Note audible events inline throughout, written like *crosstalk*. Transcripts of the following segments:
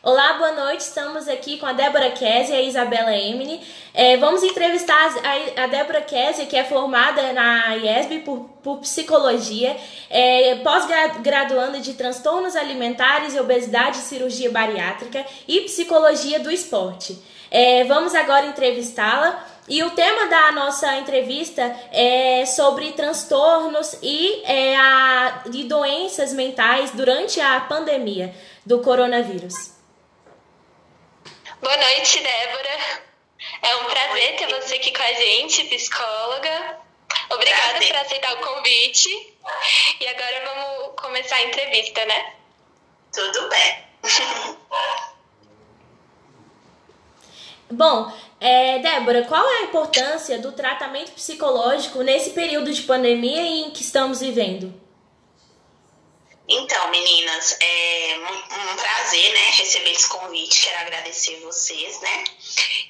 Olá, boa noite. Estamos aqui com a Débora Kese e a Isabela Emily. É, vamos entrevistar a, a Débora Kese, que é formada na IESB por, por psicologia, é, pós-graduanda de transtornos alimentares e obesidade cirurgia bariátrica e psicologia do esporte. É, vamos agora entrevistá-la. E o tema da nossa entrevista é sobre transtornos e, é, a, e doenças mentais durante a pandemia do coronavírus. Boa noite, Débora. É um prazer ter você aqui com a gente, psicóloga. Obrigada prazer. por aceitar o convite. E agora vamos começar a entrevista, né? Tudo bem. Bom, é, Débora, qual é a importância do tratamento psicológico nesse período de pandemia em que estamos vivendo? Então, meninas, é um prazer, né, receber esse convite. Quero agradecer vocês, né?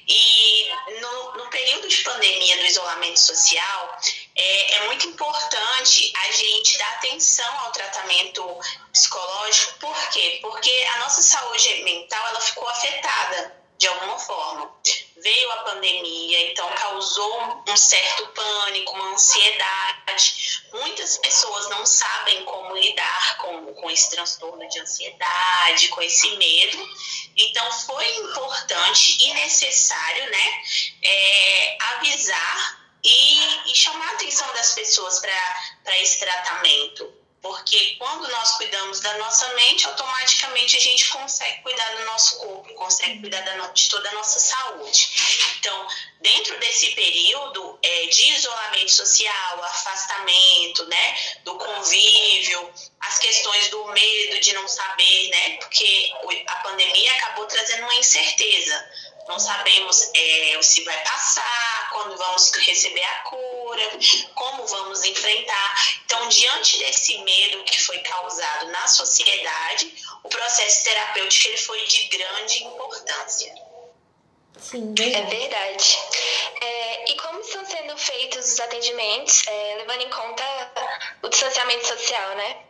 E no, no período de pandemia do isolamento social, é, é muito importante a gente dar atenção ao tratamento psicológico. Por quê? Porque a nossa saúde mental ela ficou afetada de alguma forma. Veio a pandemia, então causou um certo pânico, uma ansiedade. Muitas pessoas não sabem como lidar com, com esse transtorno de ansiedade, com esse medo. Então foi importante e necessário, né, é, avisar e, e chamar a atenção das pessoas para esse tratamento porque quando nós cuidamos da nossa mente, automaticamente a gente consegue cuidar do nosso corpo, consegue cuidar de toda a nossa saúde. Então, dentro desse período é, de isolamento social, afastamento, né, do convívio, as questões do medo de não saber, né, porque a pandemia acabou trazendo uma incerteza. Não sabemos é, se vai passar, quando vamos receber a cura, como vamos enfrentar. Então, diante desse medo que foi causado na sociedade, o processo terapêutico ele foi de grande importância. Sim, verdade. É verdade. É, e como estão sendo feitos os atendimentos, é, levando em conta o distanciamento social, né?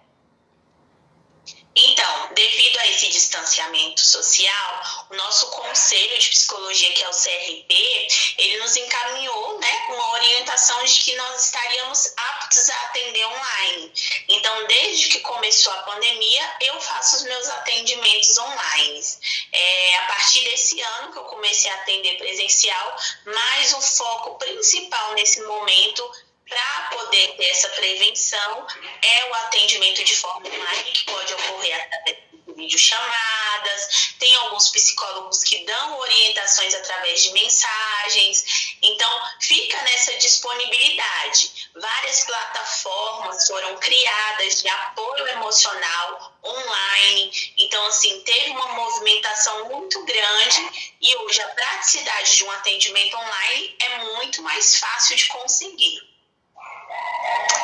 Então, devido a esse distanciamento social, nosso Conselho de Psicologia, que é o CRP, ele nos encaminhou né, com a orientação de que nós estaríamos aptos a atender online. Então, desde que começou a pandemia, eu faço os meus atendimentos online. É, a partir desse ano que eu comecei a atender presencial, mas o foco principal nesse momento para poder ter essa prevenção é o atendimento de forma online, que pode ocorrer através videochamadas, tem alguns psicólogos que dão orientações através de mensagens, então fica nessa disponibilidade. Várias plataformas foram criadas de apoio emocional online, então assim, teve uma movimentação muito grande e hoje a praticidade de um atendimento online é muito mais fácil de conseguir.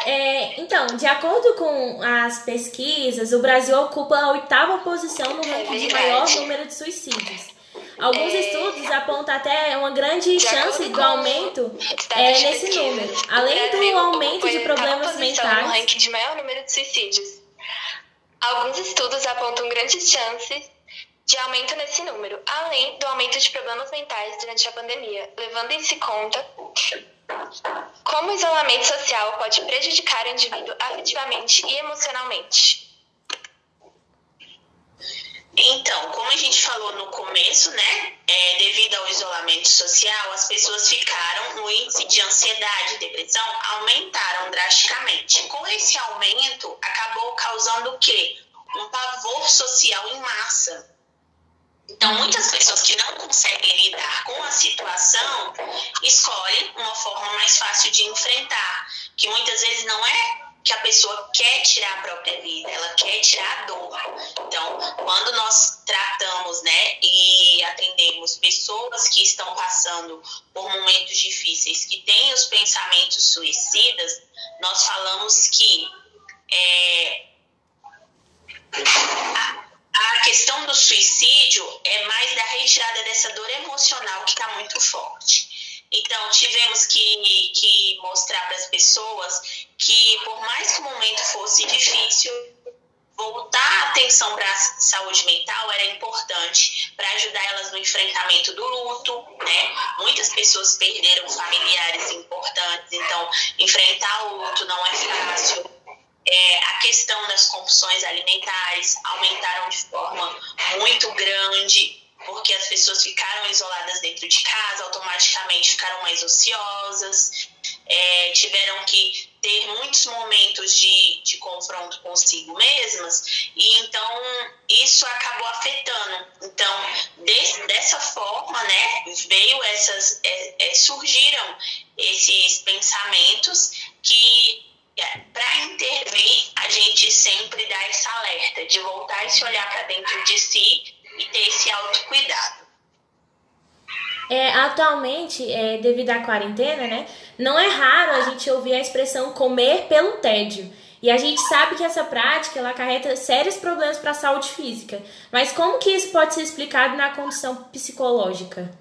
É, então, de acordo com as pesquisas, o Brasil ocupa a oitava posição no ranking é de maior número de suicídios. Alguns é... estudos apontam até uma grande chance do aumento é, nesse número, além do aumento de problemas mentais. No ranking de maior número de suicídios. Alguns estudos apontam grandes chances de aumento nesse número, além do aumento de problemas mentais durante a pandemia, levando em se conta como o isolamento social pode prejudicar o indivíduo afetivamente e emocionalmente? Então, como a gente falou no começo, né, é, devido ao isolamento social, as pessoas ficaram, no índice de ansiedade e depressão aumentaram drasticamente. Com esse aumento, acabou causando o quê? Um pavor social em massa. Então, muitas pessoas que não conseguem lidar com a situação escolhem uma forma mais fácil de enfrentar, que muitas vezes não é que a pessoa quer tirar a própria vida, ela quer tirar a dor. Então, quando nós tratamos, né, e atendemos pessoas que estão passando por momentos difíceis, que têm os pensamentos suicidas, nós falamos que é, questão do suicídio é mais da retirada dessa dor emocional que está muito forte. Então, tivemos que, que mostrar para as pessoas que, por mais que o momento fosse difícil, voltar a atenção para a saúde mental era importante para ajudar elas no enfrentamento do luto, né? Muitas pessoas perderam familiares importantes, então enfrentar o luto não é fácil. É, a questão das compulsões alimentares aumentaram de forma muito grande, porque as pessoas ficaram isoladas dentro de casa, automaticamente ficaram mais ociosas, é, tiveram que ter muitos momentos de, de confronto consigo mesmas, e então isso acabou afetando. Então, de, dessa forma, né, veio essas, é, é, surgiram esses pensamentos que para intervir, a gente sempre dá esse alerta de voltar e se olhar para dentro de si e ter esse autocuidado. É, atualmente, é, devido à quarentena, né, não é raro a gente ouvir a expressão comer pelo tédio. E a gente sabe que essa prática ela acarreta sérios problemas para a saúde física. Mas como que isso pode ser explicado na condição psicológica?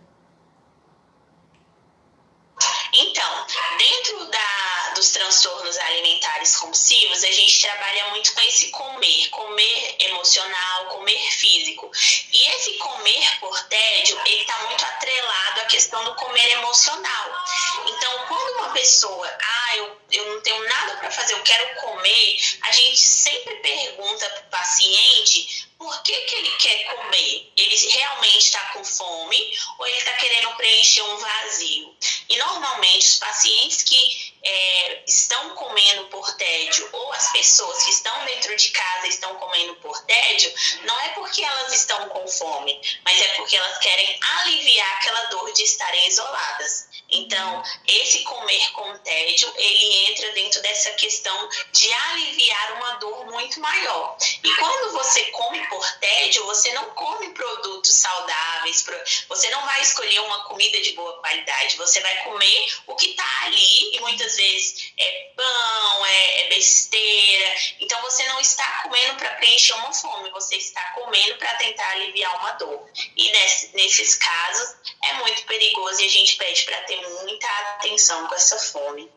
Então, dentro da, dos transtornos alimentares compulsivos, a gente trabalha muito com esse comer, comer emocional, comer físico. E esse comer por tédio, ele está muito atrelado à questão do comer emocional. Então, quando uma pessoa, ah, eu, eu não tenho nada para fazer, eu quero comer, a gente sempre pergunta para o paciente por que, que ele quer comer? Ele realmente está com fome ou ele está querendo preencher um vazio? E normalmente os pacientes que é, estão comendo por tédio ou as pessoas que estão dentro de casa estão comendo por tédio, não é porque elas estão com fome, mas é porque elas querem aliviar aquela dor de estarem isoladas. Então, esse comer com tédio, ele entra dentro dessa questão de aliviar uma dor muito maior. E quando você come por tédio, você não come produtos saudáveis, você não vai escolher uma comida de boa qualidade, você vai comer o que está ali, e muitas vezes é pão, é, é besteira. Então, você não está comendo para preencher uma fome, você está comendo para tentar aliviar uma dor. E nesse, nesses casos, é muito perigoso e a gente pede para ter muita atenção com essa fome.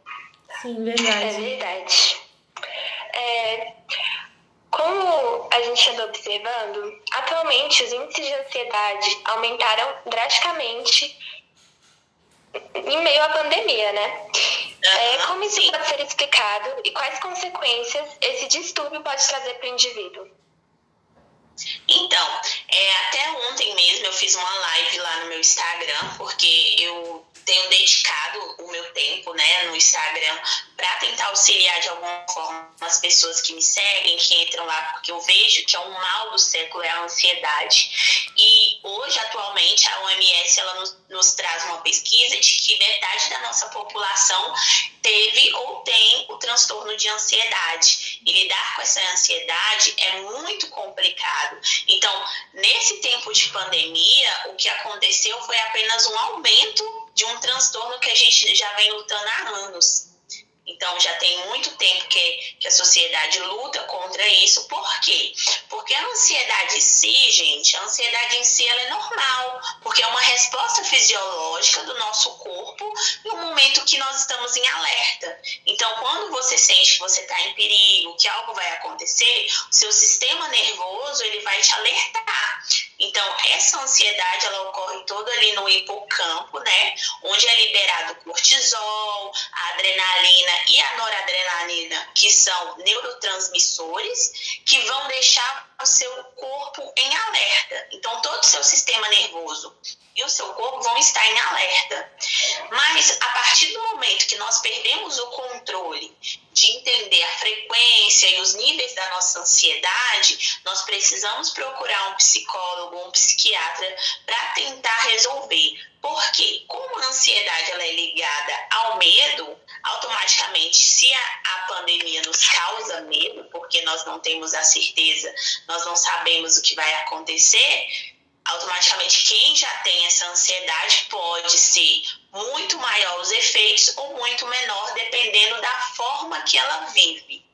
Sim, verdade. É verdade. É, como a gente anda observando, atualmente os índices de ansiedade aumentaram drasticamente em meio à pandemia, né? É, como isso sim. pode ser explicado e quais consequências esse distúrbio pode trazer para o indivíduo? Então, é, até ontem mesmo eu fiz uma live lá no meu Instagram, porque eu tenho dedicado o meu tempo né, no Instagram para tentar auxiliar de alguma forma as pessoas que me seguem, que entram lá, porque eu vejo que é um mal do século é a ansiedade. E hoje, atualmente, a OMS ela nos, nos traz uma pesquisa de que metade da nossa população teve ou tem o transtorno de ansiedade. E lidar com essa ansiedade é muito complicado. Então, nesse tempo de pandemia, o que aconteceu foi apenas um aumento de um transtorno que a gente já vem lutando há anos. Então, já tem muito tempo que, que a sociedade luta contra isso. Por quê? Porque a ansiedade em si, gente, a ansiedade em si ela é normal, porque é uma resposta fisiológica do nosso corpo no momento que nós estamos em alerta. Então, quando você sente que você está em perigo, que algo vai acontecer, o seu sistema nervoso ele vai te alertar. Então, essa ansiedade ela ocorre toda ali no hipocampo, né? Onde é liberado cortisol, a adrenalina e a noradrenalina, que são neurotransmissores, que vão deixar o seu corpo em alerta. Então, todo o seu sistema nervoso e o seu corpo vão estar em alerta. Mas a partir do momento que nós perdemos o controle de entender a frequência e os níveis da nossa ansiedade, nós precisamos procurar um psicólogo, um psiquiatra para tentar resolver. Porque como a ansiedade ela é ligada ao medo, automaticamente, se a, a pandemia nos causa medo, porque nós não temos a certeza, nós não sabemos o que vai acontecer, automaticamente quem já tem essa ansiedade pode ser muito maior os efeitos ou muito menor, dependendo da forma que ela vive.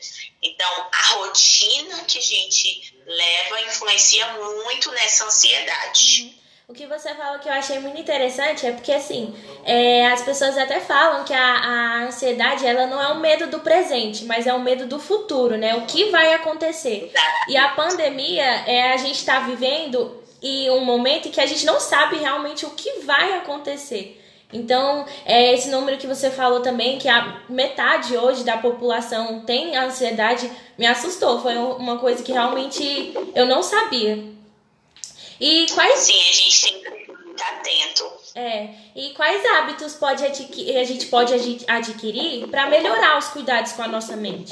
Então, a rotina que a gente leva influencia muito nessa ansiedade. O que você falou que eu achei muito interessante é porque, assim, é, as pessoas até falam que a, a ansiedade, ela não é um medo do presente, mas é um medo do futuro, né? O que vai acontecer. E a pandemia, é, a gente está vivendo e um momento em que a gente não sabe realmente o que vai acontecer. Então, é, esse número que você falou também, que a metade hoje da população tem ansiedade, me assustou. Foi uma coisa que realmente eu não sabia. E quais. Sim, a gente tem que estar atento. É. E quais hábitos pode adquirir, a gente pode adquirir para melhorar os cuidados com a nossa mente?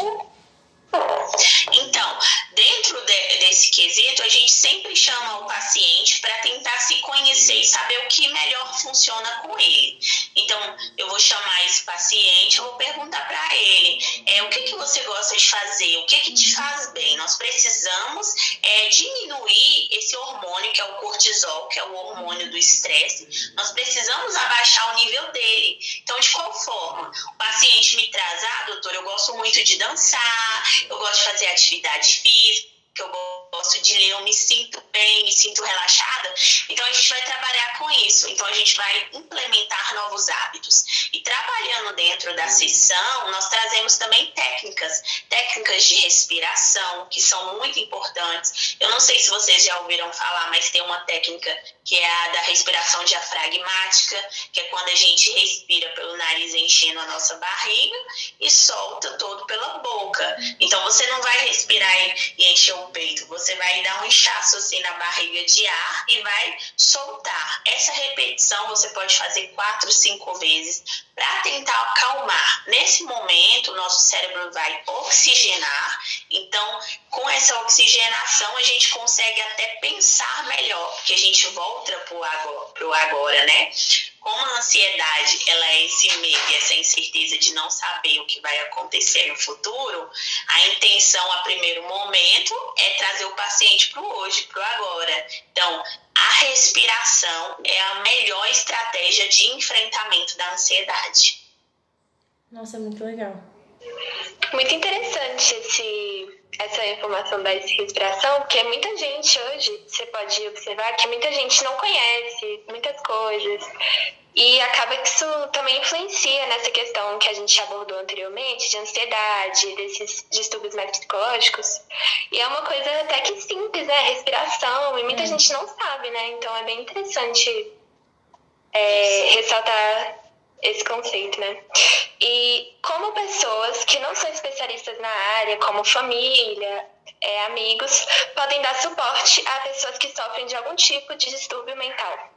Então, dentro de, desse quesito, a gente sempre chama o paciente para tentar se conhecer e saber o que melhor funciona com ele. Então, eu vou chamar esse paciente, eu vou perguntar para ele é, o que, que você gosta de fazer, o que, que te faz bem. Nós precisamos é, diminuir esse hormônio, que é o cortisol, que é o hormônio do estresse. Nós precisamos abaixar o nível dele. Então, de qual forma? O paciente me traz, ah, doutor, eu gosto muito de dançar, eu gosto de fazer atividade física, eu gosto de ler, eu me sinto bem, me sinto relaxada. Então a gente vai trabalhar com isso. Então a gente vai implementar novos hábitos. E trabalhando dentro da sessão, nós trazemos também técnicas, técnicas de respiração, que são muito importantes. Eu não sei se vocês já ouviram falar, mas tem uma técnica que é a da respiração diafragmática, que é quando a gente respira enchendo a nossa barriga e solta todo pela boca. Então você não vai respirar e encher o peito, você vai dar um inchaço assim na barriga de ar e vai soltar. Essa repetição você pode fazer quatro, cinco vezes para tentar acalmar. Nesse momento, o nosso cérebro vai oxigenar, então com essa oxigenação a gente consegue até pensar melhor, porque a gente volta para o agora, agora, né? Como a ansiedade ela é esse medo, essa incerteza de não saber o que vai acontecer no futuro, a intenção a primeiro momento é trazer o paciente para o hoje, para o agora. Então, a respiração é a melhor estratégia de enfrentamento da ansiedade. Nossa, muito legal. Muito interessante esse, essa informação da respiração, porque muita gente hoje, você pode observar que muita gente não conhece muitas coisas. E acaba que isso também influencia nessa questão que a gente abordou anteriormente, de ansiedade, desses distúrbios mais psicológicos. E é uma coisa até que simples, né? Respiração, e muita é. gente não sabe, né? Então é bem interessante é, ressaltar esse conceito, né? E como pessoas que não são especialistas na área, como família, é, amigos, podem dar suporte a pessoas que sofrem de algum tipo de distúrbio mental.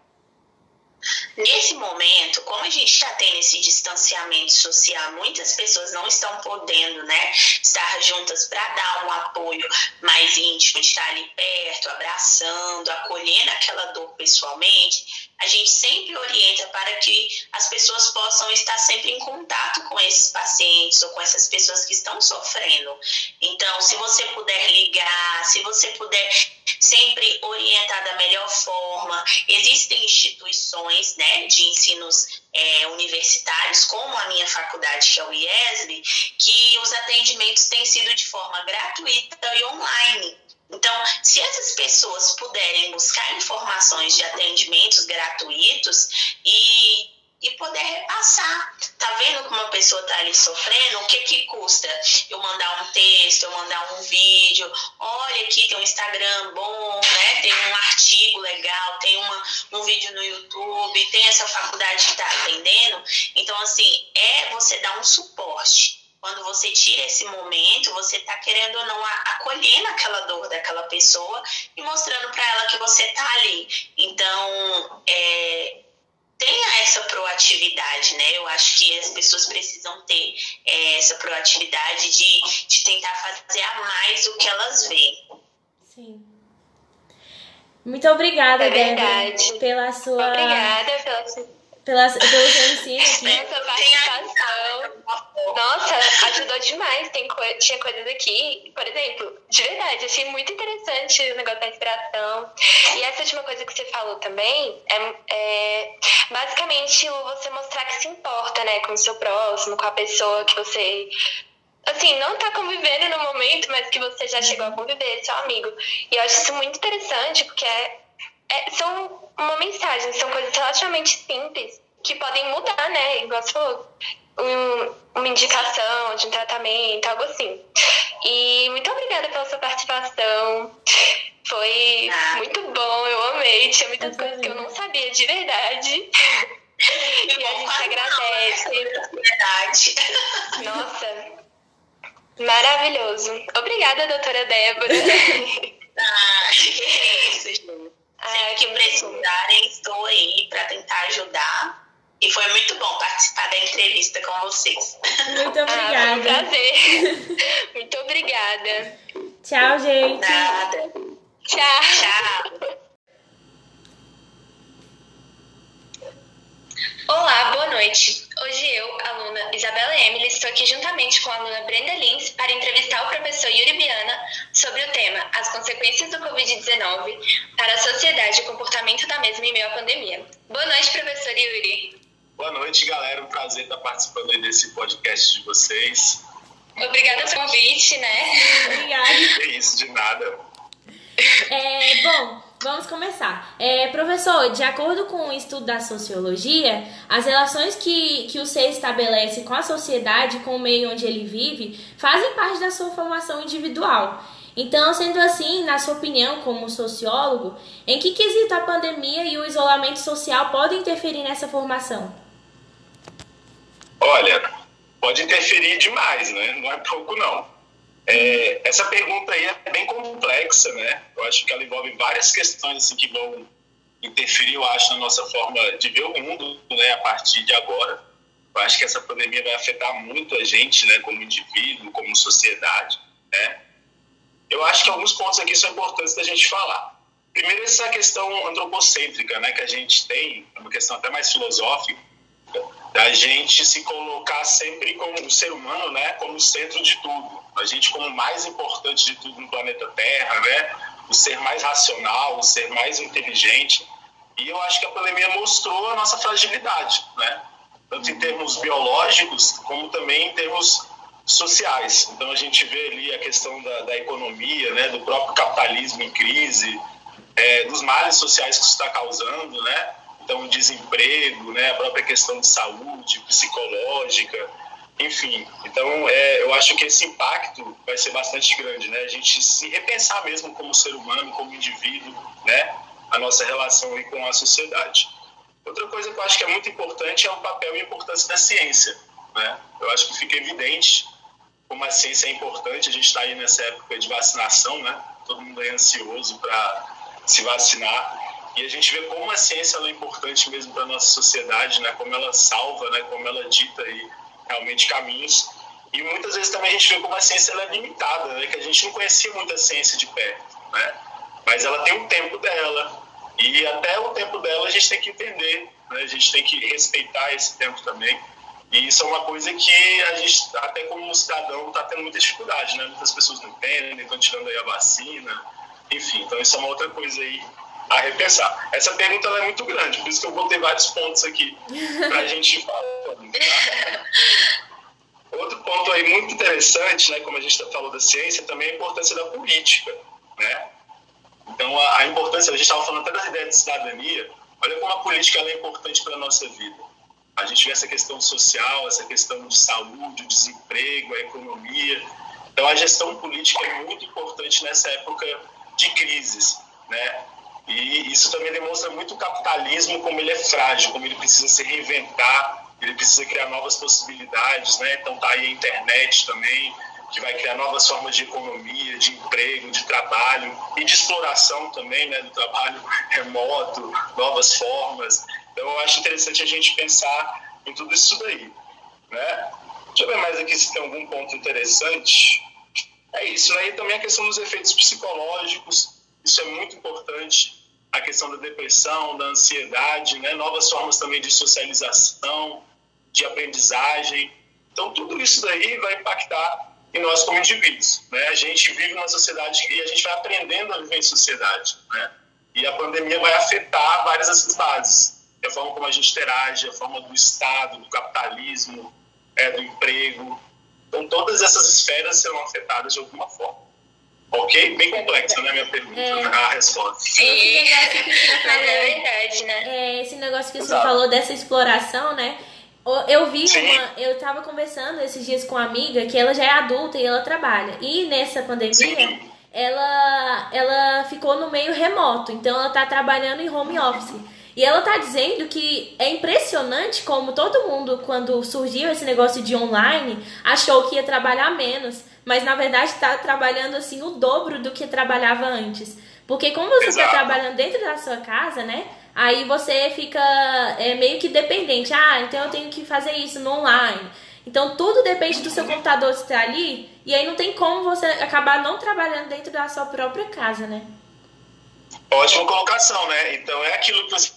Nesse momento, como a gente já tem esse distanciamento social, muitas pessoas não estão podendo né, estar juntas para dar um apoio mais íntimo, de estar ali perto, abraçando, acolhendo aquela dor pessoalmente a gente sempre orienta para que as pessoas possam estar sempre em contato com esses pacientes ou com essas pessoas que estão sofrendo. Então, se você puder ligar, se você puder sempre orientar da melhor forma, existem instituições né, de ensinos é, universitários, como a minha faculdade, que é o IESB, que os atendimentos têm sido de forma gratuita e online. Então, se essas pessoas puderem buscar informações de atendimentos gratuitos e, e poder repassar, tá vendo como uma pessoa tá ali sofrendo? O que que custa eu mandar um texto, eu mandar um vídeo? Olha, aqui tem um Instagram bom, né? Tem um artigo legal, tem uma, um vídeo no YouTube, tem essa faculdade que tá atendendo. Então, assim, é você dar um suporte quando você tira esse momento, você está querendo ou não acolhendo aquela dor daquela pessoa e mostrando para ela que você está ali. Então, é, tenha essa proatividade, né? Eu acho que as pessoas precisam ter é, essa proatividade de, de tentar fazer a mais o que elas veem. Sim. Muito obrigada, é Débora, pela sua. Obrigada pela sua pela, pelo seu ensino aqui. Essa participação. Nossa, ajudou demais. Tem co tinha coisas aqui, por exemplo, de verdade, achei muito interessante o negócio da inspiração. E essa última coisa que você falou também é, é basicamente você mostrar que se importa, né, com o seu próximo, com a pessoa que você assim, não tá convivendo no momento, mas que você já chegou a conviver, seu amigo. E eu acho isso muito interessante, porque é, é, são uma mensagem. São coisas relativamente simples que podem mudar, né? Igual você falou, um, uma indicação de um tratamento, algo assim. E muito obrigada pela sua participação. Foi ah. muito bom, eu amei. Tinha muitas coisas que eu não sabia de verdade. *laughs* e a gente agradece. Verdade. Nossa, maravilhoso. Obrigada, doutora Débora. *laughs* ah, que isso, gente. Sempre que precisarem, estou aí para tentar ajudar. E foi muito bom participar da entrevista com vocês. Muito obrigada. Ah, foi um prazer. *laughs* muito obrigada. Tchau, gente. Nada. Tchau. Tchau. Olá, boa noite. Hoje eu, aluna Isabela Emily, estou aqui juntamente com a aluna Brenda Lins para entrevistar o professor Yuri Biana sobre o tema As consequências do Covid-19 para a sociedade e o comportamento da mesma em meio à pandemia. Boa noite, professor Yuri. Boa noite, galera. Um prazer estar participando aí desse podcast de vocês. Obrigada pelo convite, né? Obrigada. É isso, de nada. É, bom, Vamos começar. É, professor, de acordo com o estudo da sociologia, as relações que, que o ser estabelece com a sociedade, com o meio onde ele vive, fazem parte da sua formação individual. Então, sendo assim, na sua opinião, como sociólogo, em que quesito a pandemia e o isolamento social podem interferir nessa formação? Olha, pode interferir demais, né? Não é pouco, não. É, essa pergunta aí é bem complexa, né? Eu acho que ela envolve várias questões assim, que vão interferir, eu acho, na nossa forma de ver o mundo né, a partir de agora. Eu acho que essa pandemia vai afetar muito a gente, né, como indivíduo, como sociedade, né? Eu acho que alguns pontos aqui são importantes da gente falar. Primeiro, essa questão antropocêntrica, né, que a gente tem, uma questão até mais filosófica, da gente se colocar sempre como o ser humano, né, como centro de tudo. A gente como mais importante de tudo no planeta Terra, né, o ser mais racional, o ser mais inteligente. E eu acho que a pandemia mostrou a nossa fragilidade, né, tanto em termos biológicos como também em termos sociais. Então a gente vê ali a questão da, da economia, né, do próprio capitalismo em crise, é, dos males sociais que isso está causando, né, então desemprego, né, a própria questão de saúde psicológica, enfim. Então é, eu acho que esse impacto vai ser bastante grande, né? A gente se repensar mesmo como ser humano, como indivíduo, né, a nossa relação com a sociedade. Outra coisa que eu acho que é muito importante é o papel e a importância da ciência, né? Eu acho que fica evidente como a ciência é importante. A gente está aí nessa época de vacinação, né? Todo mundo é ansioso para se vacinar e a gente vê como a ciência é importante mesmo para nossa sociedade, né? como ela salva, né? como ela dita aí realmente caminhos. E muitas vezes também a gente vê como a ciência é limitada, né? que a gente não conhecia muita ciência de perto. Né? Mas ela tem um tempo dela. E até o tempo dela a gente tem que entender, né? a gente tem que respeitar esse tempo também. E isso é uma coisa que a gente, até como cidadão, está tendo muita dificuldade. Né? Muitas pessoas não entendem, estão tirando aí a vacina. Enfim, então isso é uma outra coisa aí a repensar. Essa pergunta é muito grande, por isso que eu vou ter vários pontos aqui para a *laughs* gente falar. Tá? Outro ponto aí muito interessante, né, como a gente falou da ciência, também é a importância da política. Né? Então, a, a importância, a gente estava falando até da ideia de cidadania, olha como a política é importante para a nossa vida. A gente vê essa questão social, essa questão de saúde, o desemprego, a economia. Então, a gestão política é muito importante nessa época de crises. Né? E isso também demonstra muito o capitalismo, como ele é frágil, como ele precisa se reinventar, ele precisa criar novas possibilidades, né? Então tá aí a internet também, que vai criar novas formas de economia, de emprego, de trabalho e de exploração também, né? Do trabalho *laughs* remoto, novas formas. Então eu acho interessante a gente pensar em tudo isso daí, né? Deixa eu ver mais aqui se tem algum ponto interessante. É isso, né? E também a questão dos efeitos psicológicos, isso é muito importante. A questão da depressão, da ansiedade, né? novas formas também de socialização, de aprendizagem. Então, tudo isso daí vai impactar em nós como indivíduos. Né? A gente vive numa sociedade e a gente vai aprendendo a viver em sociedade. Né? E a pandemia vai afetar várias dessas bases. A forma como a gente interage, a forma do Estado, do capitalismo, é, do emprego. Então, todas essas esferas serão afetadas de alguma forma. Ok? Bem complexa, né, minha pergunta, é. a resposta. Sim, mas é verdade. negócio que você falou dessa exploração, né? Eu vi Sim. uma. Eu tava conversando esses dias com uma amiga que ela já é adulta e ela trabalha. E nessa pandemia, Sim. ela, ela ficou no meio remoto. Então ela tá trabalhando em home office. E ela tá dizendo que é impressionante como todo mundo, quando surgiu esse negócio de online, achou que ia trabalhar menos. Mas na verdade tá trabalhando assim o dobro do que trabalhava antes. Porque como você está trabalhando dentro da sua casa, né? Aí você fica é, meio que dependente. Ah, então eu tenho que fazer isso no online. Então tudo depende do seu computador estar ali. E aí não tem como você acabar não trabalhando dentro da sua própria casa, né? Ótima colocação, né? Então é aquilo que vocês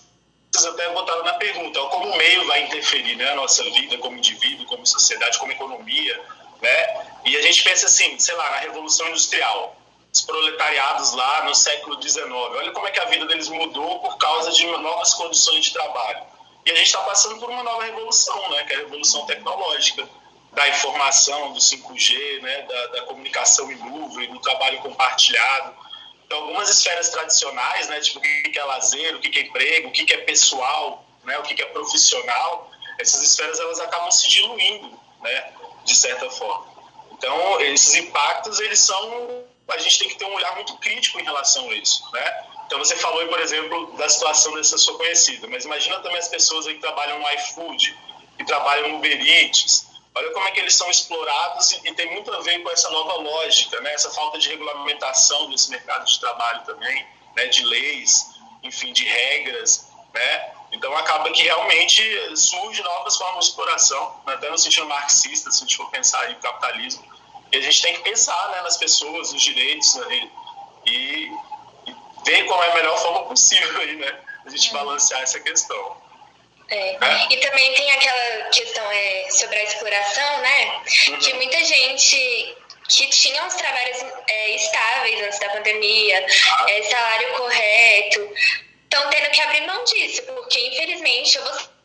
até botaram na pergunta, como o meio vai interferir né, na nossa vida como indivíduo, como sociedade, como economia, né? E a gente pensa assim, sei lá, na Revolução Industrial os proletariados lá no século XIX. Olha como é que a vida deles mudou por causa de novas condições de trabalho. E a gente está passando por uma nova revolução, né, que é a revolução tecnológica, da informação, do 5G, né, da, da comunicação em nuvem, do trabalho compartilhado. Então, algumas esferas tradicionais, né, tipo o que é lazer, o que é emprego, o que é pessoal, né, o que é profissional, essas esferas elas acabam se diluindo, né, de certa forma. Então, esses impactos eles são a gente tem que ter um olhar muito crítico em relação a isso, né? Então você falou, por exemplo, da situação dessa sua conhecida, mas imagina também as pessoas aí que trabalham no iFood, que trabalham no Uber Eats. Olha como é que eles são explorados e, tem muito a ver com essa nova lógica, né? Essa falta de regulamentação desse mercado de trabalho também, né? De leis, enfim, de regras, né? Então acaba que realmente surge novas formas de exploração, né? até no sentido marxista, se a gente for pensar em capitalismo, e a gente tem que pensar né, nas pessoas, nos direitos, né, e, e, ver qual é a melhor forma possível aí, né? A gente balancear essa questão. É. é. E também tem aquela questão é, sobre a exploração, né? Uhum. Que muita gente que tinha uns trabalhos é, estáveis antes da pandemia, ah. é, salário correto, estão tendo que abrir mão disso, porque infelizmente você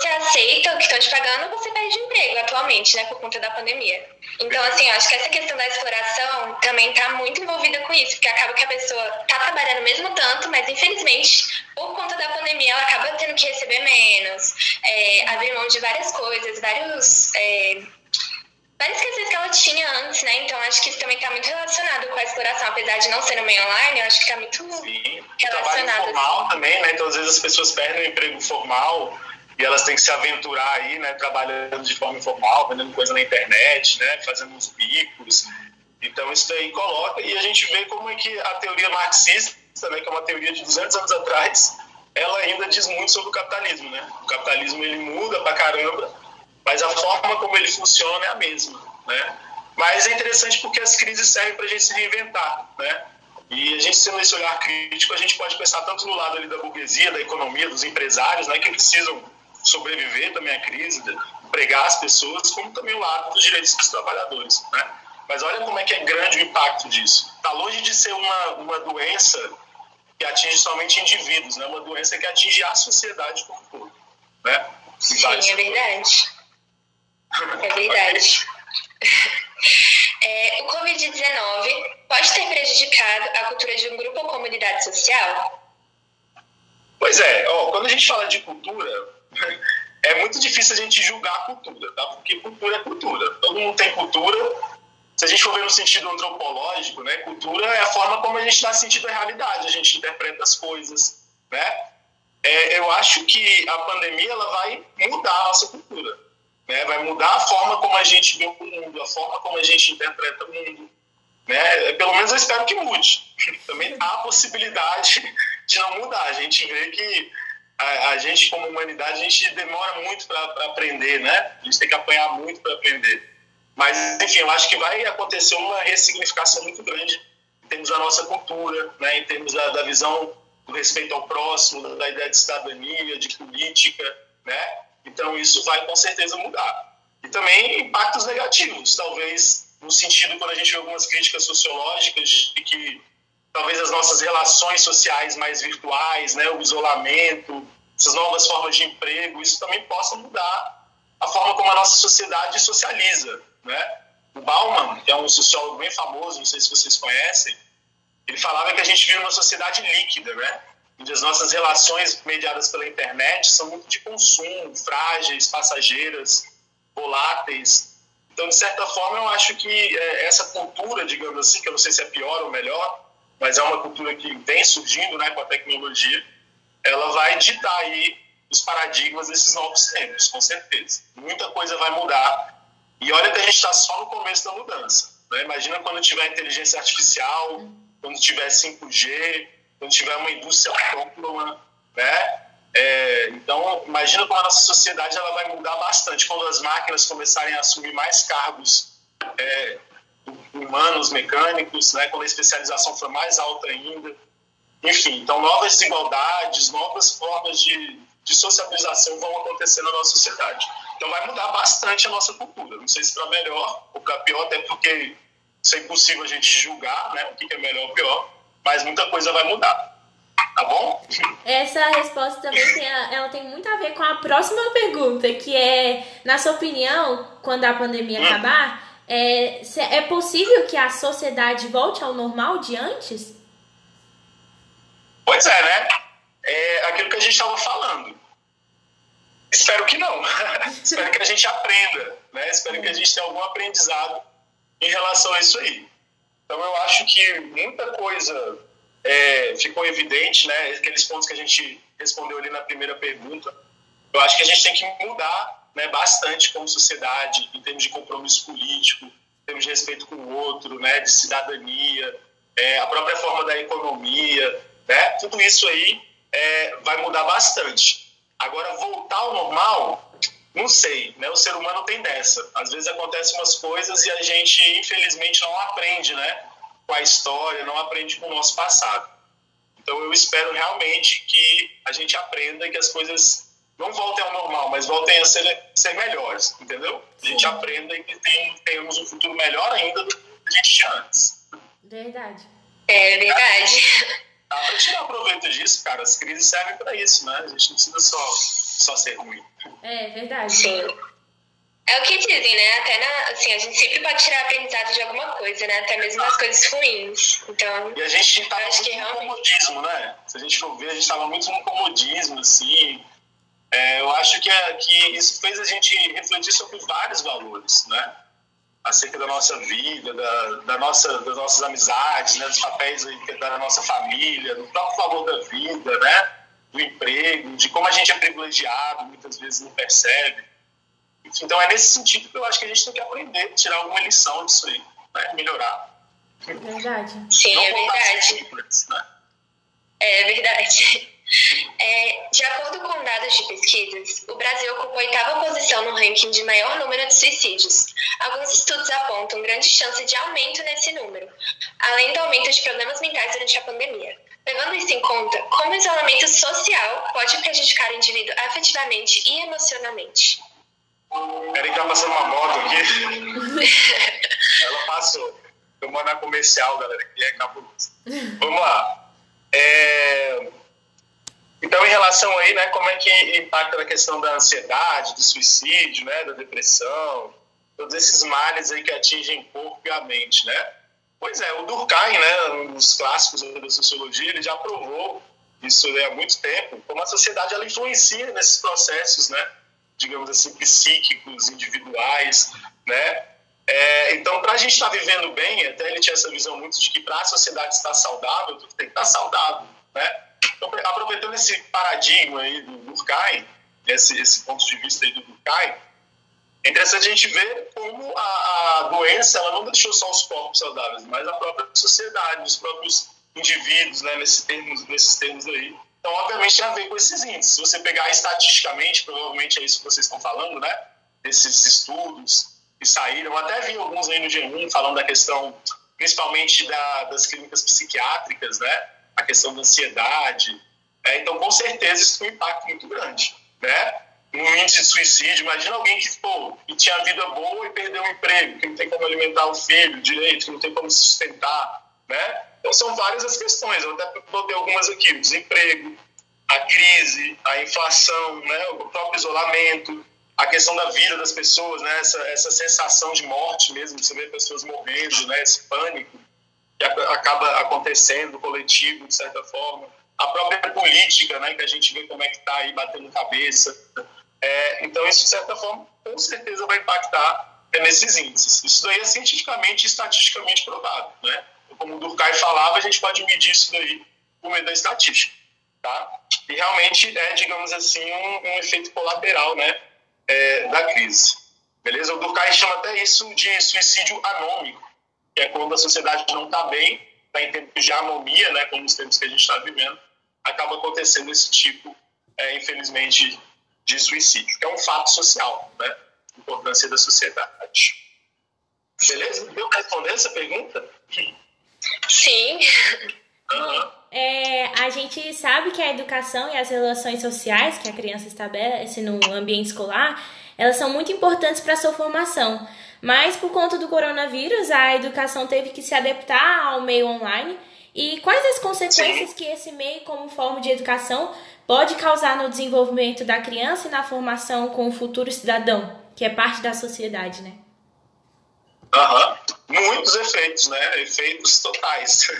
você aceita o que estão te pagando, você perde emprego atualmente, né, por conta da pandemia. Então, assim, eu acho que essa questão da exploração também está muito envolvida com isso, porque acaba que a pessoa está trabalhando mesmo tanto, mas infelizmente, por conta da pandemia, ela acaba tendo que receber menos, é, abrir mão de várias coisas, vários. É, várias questões que ela tinha antes, né? Então acho que isso também está muito relacionado com a exploração, apesar de não ser no meio online, eu acho que está muito Sim. relacionado. Trabalho formal assim. também, né? Então às vezes as pessoas perdem o emprego formal e elas têm que se aventurar aí, né, trabalhando de forma informal, vendendo coisa na internet, né, fazendo uns bicos. Então isso daí coloca e a gente vê como é que a teoria marxista, né, que é uma teoria de 200 anos atrás, ela ainda diz muito sobre o capitalismo, né? O capitalismo ele muda pra caramba, mas a forma como ele funciona é a mesma, né? Mas é interessante porque as crises servem para a gente se reinventar, né? E a gente sendo esse olhar crítico, a gente pode pensar tanto no lado ali da burguesia, da economia, dos empresários, né, que precisam sobreviver também à crise, empregar as pessoas, como também o lado dos direitos dos trabalhadores. Né? Mas olha como é que é grande o impacto disso. Está longe de ser uma, uma doença que atinge somente indivíduos, né? uma doença que atinge a sociedade como um todo. Né? Sim, é verdade. É verdade. *laughs* É, o Covid-19 pode ter prejudicado a cultura de um grupo ou comunidade social? Pois é, ó, quando a gente fala de cultura, *laughs* é muito difícil a gente julgar a cultura, tá? Porque cultura é cultura. Todo mundo tem cultura. Se a gente for ver no sentido antropológico, né? Cultura é a forma como a gente dá sentido à realidade, a gente interpreta as coisas, né? É, eu acho que a pandemia ela vai mudar a nossa cultura, né? Vai mudar a forma como a gente vê o mundo, a forma como a gente interpreta o mundo, né? Pelo menos eu espero que mude. *laughs* Também há a possibilidade de não mudar. A gente vê que a, a, gente, como humanidade, a gente demora muito para aprender, né? A gente tem que apanhar muito para aprender. Mas, enfim, eu acho que vai acontecer uma ressignificação muito grande em termos da nossa cultura, né? em termos da, da visão do respeito ao próximo, da ideia de cidadania, de política, né? Então, isso vai com certeza mudar. E também impactos negativos, talvez no sentido quando a gente vê algumas críticas sociológicas de que talvez as nossas relações sociais mais virtuais, né, o isolamento, essas novas formas de emprego, isso também possa mudar a forma como a nossa sociedade socializa, né? O Bauman, que é um sociólogo bem famoso, não sei se vocês conhecem, ele falava que a gente vive uma sociedade líquida, né? Onde as nossas relações mediadas pela internet são muito de consumo, frágeis, passageiras, voláteis. Então, de certa forma, eu acho que é, essa cultura, digamos assim, que eu não sei se é pior ou melhor, mas é uma cultura que vem surgindo né, com a tecnologia, ela vai ditar aí os paradigmas desses novos tempos, com certeza. Muita coisa vai mudar. E olha que a gente está só no começo da mudança. Né? Imagina quando tiver inteligência artificial, quando tiver 5G, quando tiver uma indústria autônoma, né? É, então, imagina como a nossa sociedade ela vai mudar bastante quando as máquinas começarem a assumir mais cargos é, humanos, mecânicos, né? quando a especialização for mais alta ainda. Enfim, então novas desigualdades, novas formas de, de socialização vão acontecer na nossa sociedade. Então vai mudar bastante a nossa cultura. Não sei se para melhor ou para pior, até porque isso é impossível a gente julgar né, o que é melhor ou pior, mas muita coisa vai mudar. Tá bom? Essa resposta também tem, ela tem muito a ver com a próxima pergunta, que é, na sua opinião, quando a pandemia hum. acabar, é, é possível que a sociedade volte ao normal de antes? Pois é, né? É aquilo que a gente estava falando. Espero que não. *laughs* Espero que a gente aprenda, né? Espero que a gente tenha algum aprendizado em relação a isso aí. Então eu acho que muita coisa é, ficou evidente, né? Aqueles pontos que a gente respondeu ali na primeira pergunta. Eu acho que a gente tem que mudar né, bastante como sociedade, em termos de compromisso político, em termos de respeito com o outro, né, de cidadania, é, a própria forma da economia, né? Tudo isso aí é, vai mudar bastante. Agora, voltar ao normal, não sei, né? O ser humano tem dessa. Às vezes acontecem umas coisas e a gente, infelizmente, não aprende, né? Com a história, não aprende com o nosso passado. Então, eu espero realmente que a gente aprenda e que as coisas não voltem ao normal, mas voltem a ser, ser melhores, entendeu? A gente Sim. aprenda e que tem, tenhamos um futuro melhor ainda do que a gente tinha antes. Verdade. É verdade. Dá pra tirar proveito disso, cara. As crises servem para isso, né? A gente não precisa só, só ser ruim. É verdade. Sim. É o que dizem, né? Até na, assim, a gente sempre pode tirar aprendizado de alguma coisa, né? Até mesmo das coisas ruins. Então. E a gente tava muito que no comodismo, né? Se a gente for ver, a gente tava muito no comodismo, assim. É, eu acho que, é, que isso fez a gente refletir sobre vários valores, né? Acerca da nossa vida, da, da nossa, das nossas amizades, né, dos papéis da nossa família, do próprio valor da vida, né, do emprego, de como a gente é privilegiado, muitas vezes não percebe. Então é nesse sentido que eu acho que a gente tem que aprender, tirar alguma lição disso aí, né, melhorar. Verdade. Sim, não é verdade. Simples, né? É verdade. De acordo com dados de pesquisas, o Brasil ocupa a oitava posição no ranking de maior número de suicídios. Alguns estudos apontam grande chance de aumento nesse número, além do aumento de problemas mentais durante a pandemia. Levando isso em conta, como o isolamento social pode prejudicar o indivíduo afetivamente e emocionalmente? Peraí que tá passando uma moto aqui. *laughs* Ela passou. Mando na comercial, galera, que é cabuloso. Vamos lá. É... Então, em relação aí, né, como é que impacta na questão da ansiedade, do suicídio, né, da depressão, todos esses males aí que atingem o corpo e a mente, né? Pois é, o Durkheim, né, um dos clássicos da sociologia, ele já provou isso há muito tempo, como a sociedade ela influencia nesses processos, né, digamos assim, psíquicos, individuais, né? É, então, para a gente estar tá vivendo bem, até ele tinha essa visão muito de que para a sociedade estar saudável, tem que estar saudável, né? Então, aproveitando esse paradigma aí do Durkheim, esse, esse ponto de vista aí do Durkheim, é interessante a gente ver como a, a, doença ela não deixou só os corpos saudáveis, mas a própria sociedade, os próprios indivíduos, né, nesses termos, nesses termos aí. Então, obviamente, tem a ver com esses índices. Se você pegar estatisticamente, provavelmente é isso que vocês estão falando, né? Esses estudos que saíram, até vi alguns aí no G1 falando da questão, principalmente da, das clínicas psiquiátricas, né? A questão da ansiedade. É, então, com certeza, isso tem um impacto muito grande. Né? Um índice de suicídio, imagina alguém que, pô, que tinha vida boa e perdeu o um emprego, que não tem como alimentar o filho direito, que não tem como se sustentar. Né? Então, são várias as questões. Eu até botei algumas aqui: o desemprego, a crise, a inflação, né? o próprio isolamento, a questão da vida das pessoas, né? essa, essa sensação de morte mesmo, você vê pessoas morrendo, né? esse pânico que acaba acontecendo, coletivo, de certa forma. a própria política, né, que a gente vê como é que está aí batendo cabeça. É, então, isso, de certa forma, com certeza vai impactar é, nesses índices. Isso daí é cientificamente e estatisticamente provado. Né? Como o Durkheim falava, a gente pode medir isso daí por meio da estatística. Tá? E realmente é, digamos assim, um, um efeito colateral né, é, da crise. Beleza? O Durkheim chama até isso de suicídio anômico, que é quando a sociedade não está bem, está em tempos de anomia, né, como os tempos que a gente está vivendo, acaba acontecendo esse tipo, é, infelizmente, de suicídio, que é um fato social, né? Importância da sociedade. Beleza? Deu para responder essa pergunta? Sim. Uhum. É, a gente sabe que a educação e as relações sociais que a criança estabelece no ambiente escolar, elas são muito importantes para a sua formação. Mas por conta do coronavírus, a educação teve que se adaptar ao meio online e quais as consequências Sim. que esse meio, como forma de educação, pode causar no desenvolvimento da criança e na formação com o futuro cidadão, que é parte da sociedade, né? Aham, uhum. muitos efeitos, né? Efeitos totais. *laughs*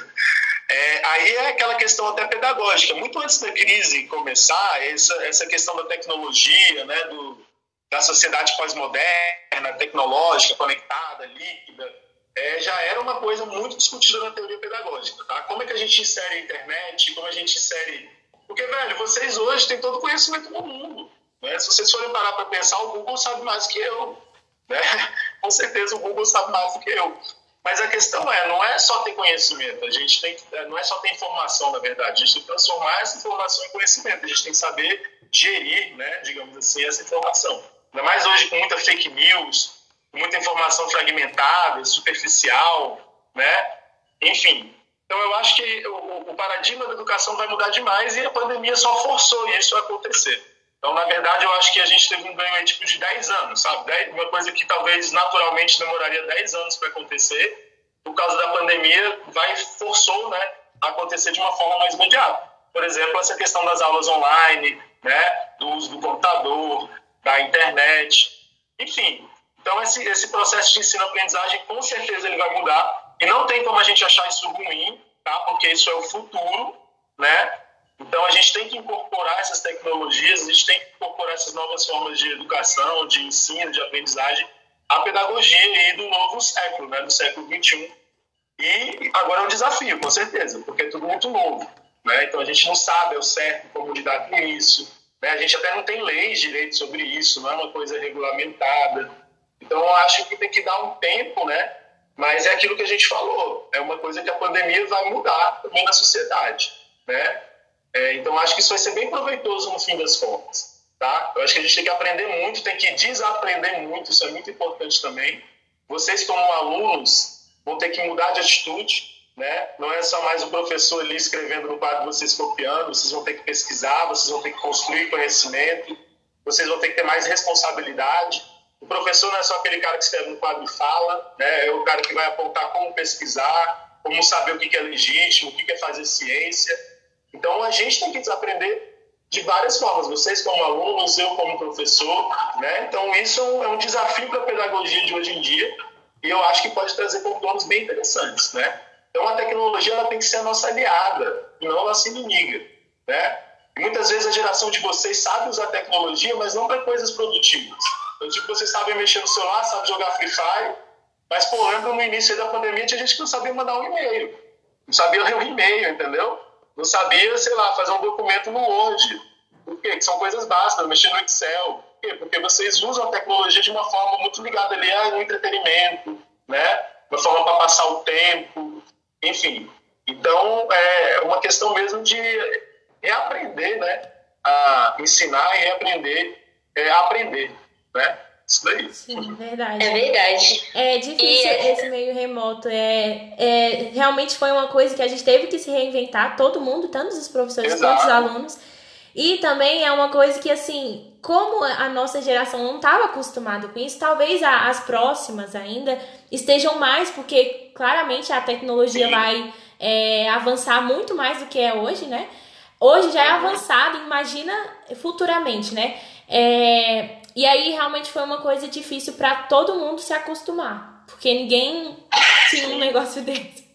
É, aí é aquela questão até pedagógica. Muito antes da crise começar, essa, essa questão da tecnologia, né, do, da sociedade pós-moderna, tecnológica, conectada, líquida, é, já era uma coisa muito discutida na teoria pedagógica, tá? Como é que a gente insere a internet, como a gente insere... Porque, velho, vocês hoje têm todo o conhecimento do mundo, né? Se vocês forem parar para pensar, o Google sabe mais que eu, né? *laughs* Com certeza o Google sabe mais do que eu. Mas a questão é, não é só ter conhecimento, a gente tem que, não é só ter informação, na verdade, a gente tem que transformar essa informação em conhecimento, a gente tem que saber gerir, né, digamos assim, essa informação. Ainda mais hoje com muita fake news, muita informação fragmentada, superficial, né? Enfim. Então, eu acho que o, o, paradigma da educação vai mudar demais e a pandemia só forçou isso a acontecer. Então, na verdade, eu acho que a gente teve um ganho aí, tipo, de 10 anos, sabe? uma coisa que talvez naturalmente demoraria 10 anos para acontecer, por causa da pandemia, vai forçou, né, a acontecer de uma forma mais imediata. Por exemplo, essa questão das aulas online, né, do uso do computador, da internet, enfim, então, esse, esse processo de ensino-aprendizagem, com certeza, ele vai mudar. E não tem como a gente achar isso ruim, tá? porque isso é o futuro, né? Então, a gente tem que incorporar essas tecnologias, a gente tem que incorporar essas novas formas de educação, de ensino, de aprendizagem, à pedagogia aí do novo século, né? do século XXI. E agora é um desafio, com certeza, porque é tudo muito novo. Né? Então, a gente não sabe ao certo como lidar com isso. Né? A gente até não tem leis direito sobre isso, não é uma coisa regulamentada. Então, eu acho que tem que dar um tempo, né? Mas é aquilo que a gente falou, é uma coisa que a pandemia vai mudar também na sociedade, né? É, então, acho que isso vai ser bem proveitoso no fim das contas, tá? Eu acho que a gente tem que aprender muito, tem que desaprender muito, isso é muito importante também. Vocês, como alunos, vão ter que mudar de atitude, né? Não é só mais o professor ali escrevendo no quadro, vocês copiando, vocês vão ter que pesquisar, vocês vão ter que construir conhecimento, vocês vão ter que ter mais responsabilidade, o professor não é só aquele cara que escreve no quadro e fala, né? é o cara que vai apontar como pesquisar, como saber o que é legítimo, o que é fazer ciência. Então, a gente tem que desaprender de várias formas, vocês como alunos, eu como professor. Né? Então, isso é um desafio para a pedagogia de hoje em dia e eu acho que pode trazer contornos bem interessantes. Né? Então, a tecnologia ela tem que ser a nossa aliada e não a nossa inimiga. Né? Muitas vezes a geração de vocês sabe usar tecnologia, mas não para coisas produtivas. Então, tipo, vocês sabem mexer no celular, sabem jogar Free Fire, mas, pô, lembra no início da pandemia tinha gente que não sabia mandar um e-mail. Não sabia ler um e-mail, entendeu? Não sabia, sei lá, fazer um documento no Word. Por quê? Que são coisas básicas, mexer no Excel. Por quê? Porque vocês usam a tecnologia de uma forma muito ligada ali ao entretenimento, né? Uma forma para passar o tempo, enfim. Então, é uma questão mesmo de reaprender, né? A ensinar e reaprender é, a aprender né? Isso daí. Sim, verdade. É verdade. É difícil e... esse meio remoto. É, é, realmente foi uma coisa que a gente teve que se reinventar, todo mundo, tanto os professores Exato. quanto os alunos. E também é uma coisa que, assim, como a nossa geração não estava acostumada com isso, talvez as próximas ainda estejam mais, porque claramente a tecnologia Sim. vai é, avançar muito mais do que é hoje, né? Hoje já é avançado, imagina futuramente, né? É, e aí realmente foi uma coisa difícil para todo mundo se acostumar, porque ninguém tinha um negócio *laughs* desse.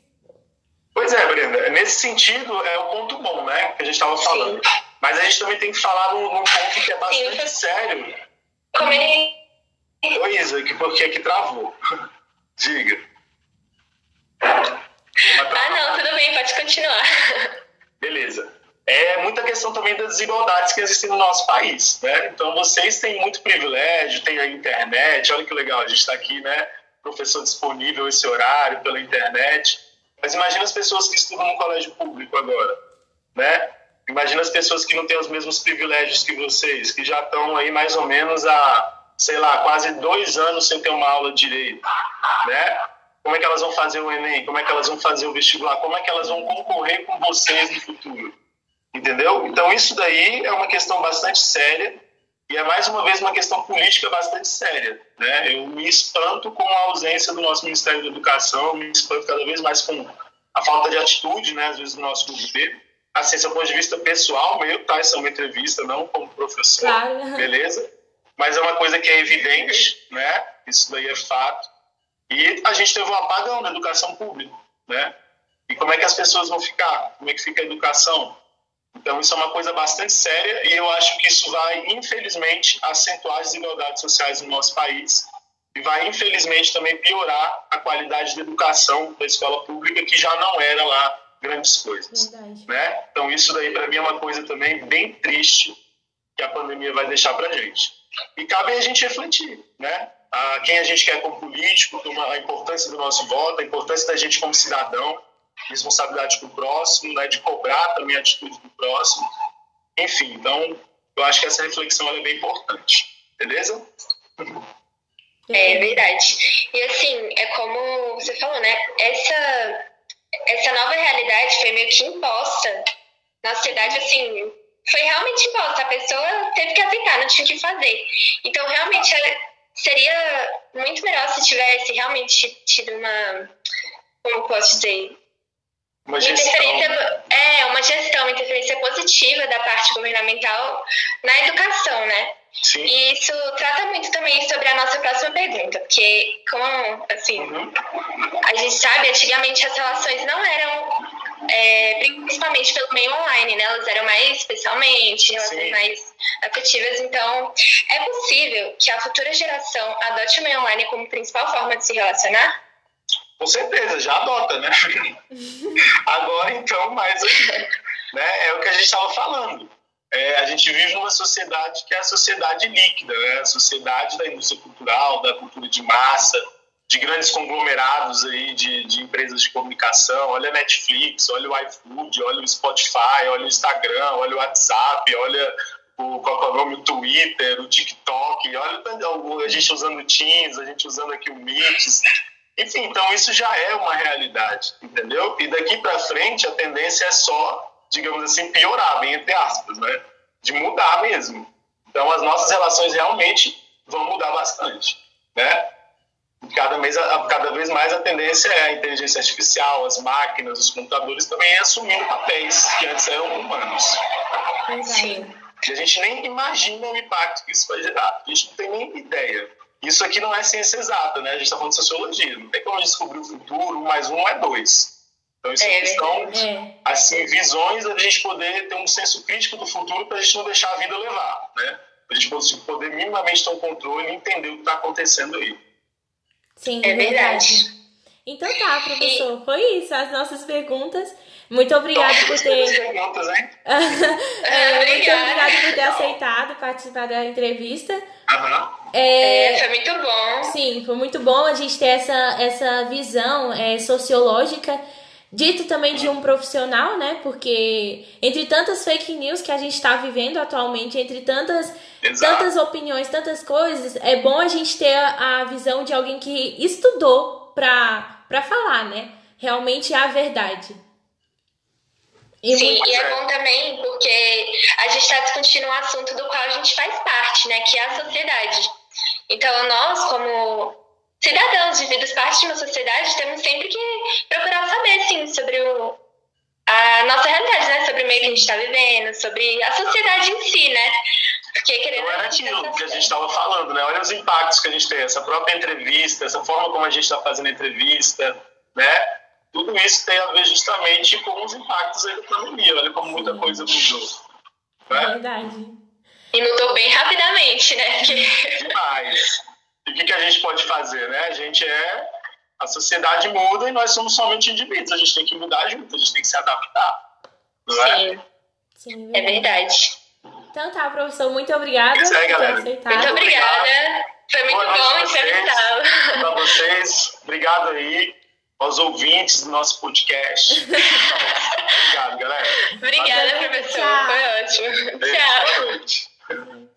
Pois é, Brenda. Nesse sentido, é o ponto bom, né? Que a gente estava falando. Sim. Mas a gente também tem que falar num, num ponto que é bastante Sim. sério. Como ele. Oi, Isa, que porque que travou? *laughs* Diga. Ah, não, tudo bem, pode continuar. Beleza. É muita questão também das desigualdades que existem no nosso país, né? Então, vocês têm muito privilégio, têm a internet, olha que legal, a gente está aqui, né? Professor disponível esse horário pela internet. Mas imagina as pessoas que estudam no colégio público agora, né? Imagina as pessoas que não têm os mesmos privilégios que vocês, que já estão aí mais ou menos há, sei lá, quase dois anos sem ter uma aula de direito, né? Como é que elas vão fazer o Enem? Como é que elas vão fazer o vestibular? Como é que elas vão concorrer com vocês no futuro? Entendeu? Então, isso daí é uma questão bastante séria e é mais uma vez uma questão política bastante séria. Né? Eu me espanto com a ausência do nosso Ministério da Educação, me espanto cada vez mais com a falta de atitude, né, às vezes, do nosso governo. Assim, do ponto de vista pessoal meu, tá? Isso é uma entrevista, não como professor, claro. beleza? Mas é uma coisa que é evidente, né? Isso daí é fato. E a gente teve um apagão na educação pública, né? E como é que as pessoas vão ficar? Como é que fica a educação? Então, isso é uma coisa bastante séria e eu acho que isso vai, infelizmente, acentuar as desigualdades sociais no nosso país e vai, infelizmente, também piorar a qualidade da educação da escola pública, que já não era lá grandes coisas. Né? Então, isso daí, para mim, é uma coisa também bem triste que a pandemia vai deixar para a gente. E cabe a gente refletir, né? A quem a gente quer como político, a importância do nosso voto, a importância da gente como cidadão, responsabilidade com o próximo, né, de cobrar também a atitude do próximo. Enfim, então, eu acho que essa reflexão é bem importante. Beleza? É verdade. E assim, é como você falou, né? Essa, essa nova realidade foi meio que imposta na sociedade, assim, foi realmente imposta. A pessoa teve que aceitar, não tinha o que fazer. Então, realmente, seria muito melhor se tivesse realmente tido uma. Como posso dizer? Uma gestão. É, uma gestão, uma interferência positiva da parte governamental na educação, né? Sim. E isso trata muito também sobre a nossa próxima pergunta, porque, como, assim, uhum. a gente sabe, antigamente as relações não eram, é, principalmente pelo meio online, né? Elas eram mais pessoalmente, relações mais afetivas. Então, é possível que a futura geração adote o meio online como principal forma de se relacionar? Com certeza, já adota, né? *laughs* Agora, então, mais né? É o que a gente estava falando. É, a gente vive numa sociedade que é a sociedade líquida, né? A sociedade da indústria cultural, da cultura de massa, de grandes conglomerados aí de, de empresas de comunicação. Olha a Netflix, olha o iFood, olha o Spotify, olha o Instagram, olha o WhatsApp, olha o, qual é o nome, o Twitter, o TikTok, olha a gente usando o Teams, a gente usando aqui o Meet, enfim, então isso já é uma realidade, entendeu? E daqui para frente a tendência é só, digamos assim, piorar, bem entre aspas, né? De mudar mesmo. Então as nossas relações realmente vão mudar bastante, né? Cada, mês, cada vez mais a tendência é a inteligência artificial, as máquinas, os computadores também assumindo papéis que antes eram humanos. Sim. E a gente nem imagina o impacto que isso vai gerar. A gente não tem nem ideia. Isso aqui não é ciência exata, né? A gente está falando de sociologia. Não tem como descobrir o futuro, um mais um é dois. Então, isso é, são é. assim, visões da gente poder ter um senso crítico do futuro para a gente não deixar a vida levar, né? Para a gente poder minimamente ter um controle e entender o que está acontecendo aí. Sim, é verdade. Então tá, professor. E... Foi isso, as nossas perguntas. Muito obrigada por ter. Perguntas, hein? *laughs* é, muito obrigada por ter aceitado participar da entrevista. Aham. É, é, foi muito bom. Sim, foi muito bom a gente ter essa, essa visão é, sociológica, dito também de um profissional, né? Porque entre tantas fake news que a gente está vivendo atualmente, entre tantas, tantas opiniões, tantas coisas, é bom a gente ter a, a visão de alguém que estudou para falar, né? Realmente é a verdade. E Sim, e é bom também porque a gente está discutindo um assunto do qual a gente faz parte, né? Que é a sociedade. Então, nós, como cidadãos vividos parte de uma sociedade, temos sempre que procurar saber, sim, sobre o, a nossa realidade, né? Sobre o meio que a gente está vivendo, sobre a sociedade em si, né? Porque querendo Não era aquilo que a gente estava falando, né? Olha os impactos que a gente tem, essa própria entrevista, essa forma como a gente está fazendo a entrevista, né? tudo isso tem a ver justamente com os impactos da pandemia. Olha como muita coisa mudou. Né? Verdade. E mudou bem rapidamente, né? Demais. E o que, que a gente pode fazer, né? A gente é. A sociedade muda e nós somos somente indivíduos. A gente tem que mudar junto, a gente tem que se adaptar. Não é? Sim. Sim é verdade. Então tá, professor, muito obrigada é, por galera. aceitar. Muito obrigada. Foi muito Boa bom entrevistá-lo. Para vocês, obrigado aí aos ouvintes do nosso podcast. *laughs* Obrigado, galera. Obrigada, professor. Foi ótimo. Beijo, Tchau. Boa noite.